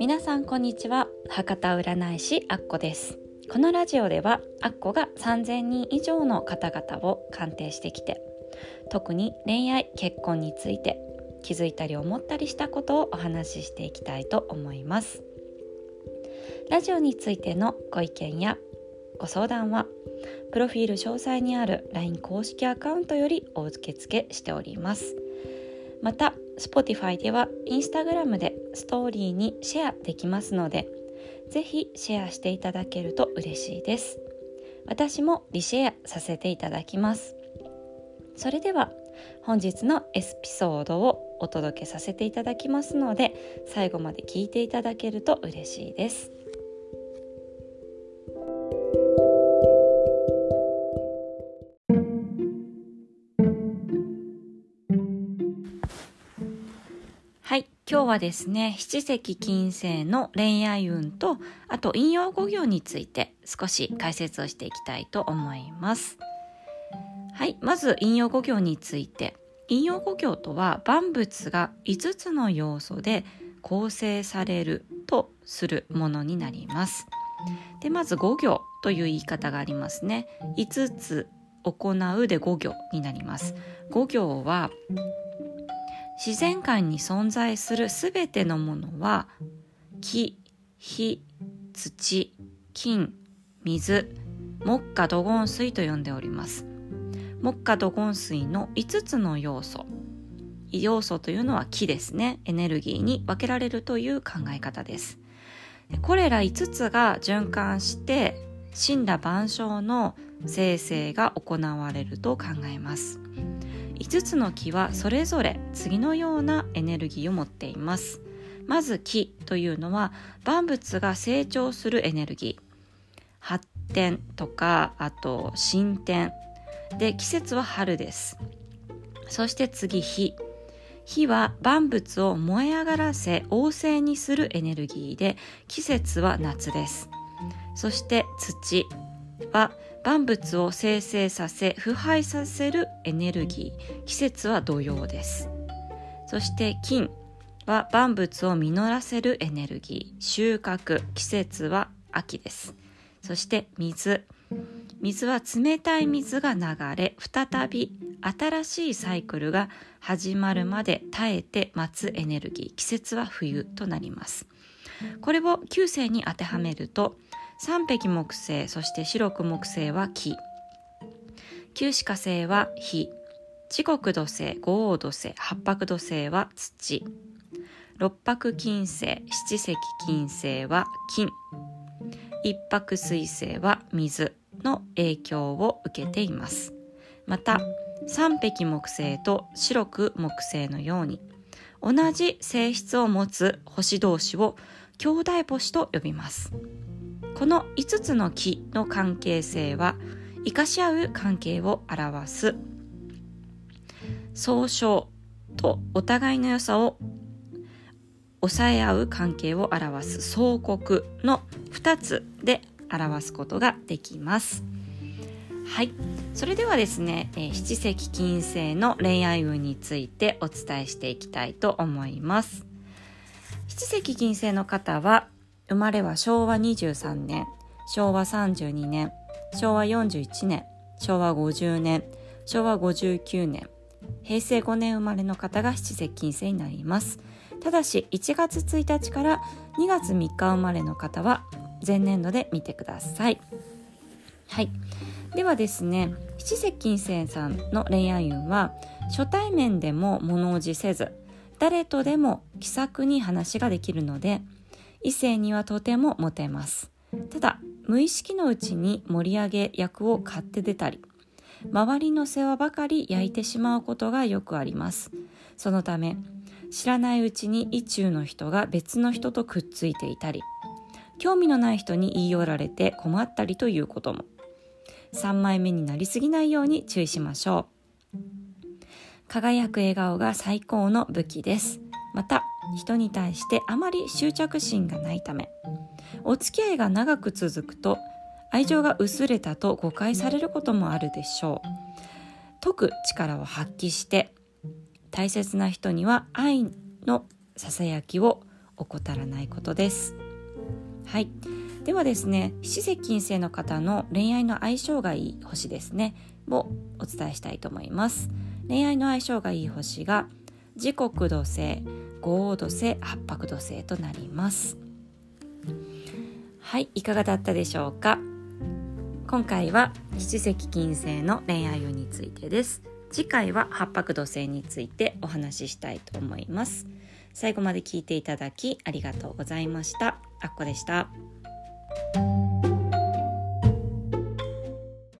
皆さんこんにちは。博多占い師アッコです。このラジオではアッコが3000人以上の方々を鑑定してきて特に恋愛結婚について気づいたり思ったりしたことをお話ししていきたいと思います。ラジオについてのご意見やご相談はプロフィール詳細にある LINE 公式アカウントよりお受け付けしております。また Spotify では Instagram でストーリーにシェアできますのでぜひシェアしていただけると嬉しいです。私もリシェアさせていただきます。それでは本日のエピソードをお届けさせていただきますので最後まで聞いていただけると嬉しいです。今日はですね七石金星の恋愛運とあと引用語行について少し解説をしていきたいと思います。はいまず引用語行について。引用語行とは万物が5つの要素で構成されるとするものになります。でまず5行という言い方がありますね。5つ行うで5行になります。5行は自然界に存在するすべてのものは木、火、土、金、水、木下土金水と呼んでおります。木下土金水の5つの要素。要素というのは木ですね。エネルギーに分けられるという考え方です。これら5つが循環して死んだ万象の生成が行われると考えます。5つの木はそれぞれ次のようなエネルギーを持っています。まず木というのは万物が成長するエネルギー。発展とかあと進展。で季節は春です。そして次火火は万物を燃え上がらせ旺盛にするエネルギーで季節は夏です。そして土は万物を生成させ腐敗させるエネルギー。季節は土曜です。そして金は万物を実らせるエネルギー。収穫季節は秋です。そして水。水は冷たい水が流れ再び新しいサイクルが始まるまで耐えて待つエネルギー。季節は冬となります。これを9世に当てはめると三匹木星そして白く木星は木。九死火星は火。地国土星五黄土星八白土星は土。六白金星七石金星は金。一白水星は水の影響を受けています。また三匹木星と白く木星のように同じ性質を持つ星同士を兄弟星と呼びます。この5つの木の関係性は生かし合う関係を表す総称とお互いの良さを抑え合う関係を表す相国の2つで表すことができます。はい。それではですね、えー、七石金星の恋愛運についてお伝えしていきたいと思います。七石金星の方は生まれは昭和23年、昭和32年、昭和41年、昭和50年、昭和59年、平成5年生まれの方が七石金星になります。ただし1月1日から2月3日生まれの方は前年度で見てください。はい。ではですね、七石金星さんの恋愛運は初対面でも物おじせず誰とでも気さくに話ができるので異性にはとてもモテます。ただ無意識のうちに盛り上げ役を買って出たり周りの世話ばかり焼いてしまうことがよくあります。そのため知らないうちに意中の人が別の人とくっついていたり興味のない人に言い寄られて困ったりということも。3枚目になりすぎないように注意しましょう。輝く笑顔が最高の武器です。また人に対してあまり執着心がないためお付き合いが長く続くと愛情が薄れたと誤解されることもあるでしょう。解く力を発揮して大切な人には愛のささやきを怠らないことです。はい。ではですね七石金星の方の恋愛の相性がいい星ですね。をお伝えしたいと思います。恋愛の相性がいい星が時刻土星五黄土星八白土星となります。はいいかがだったでしょうか？今回は七石金星の恋愛運についてです。次回は八白土星についてお話ししたいと思います。最後まで聞いていただきありがとうございました。あっこでした。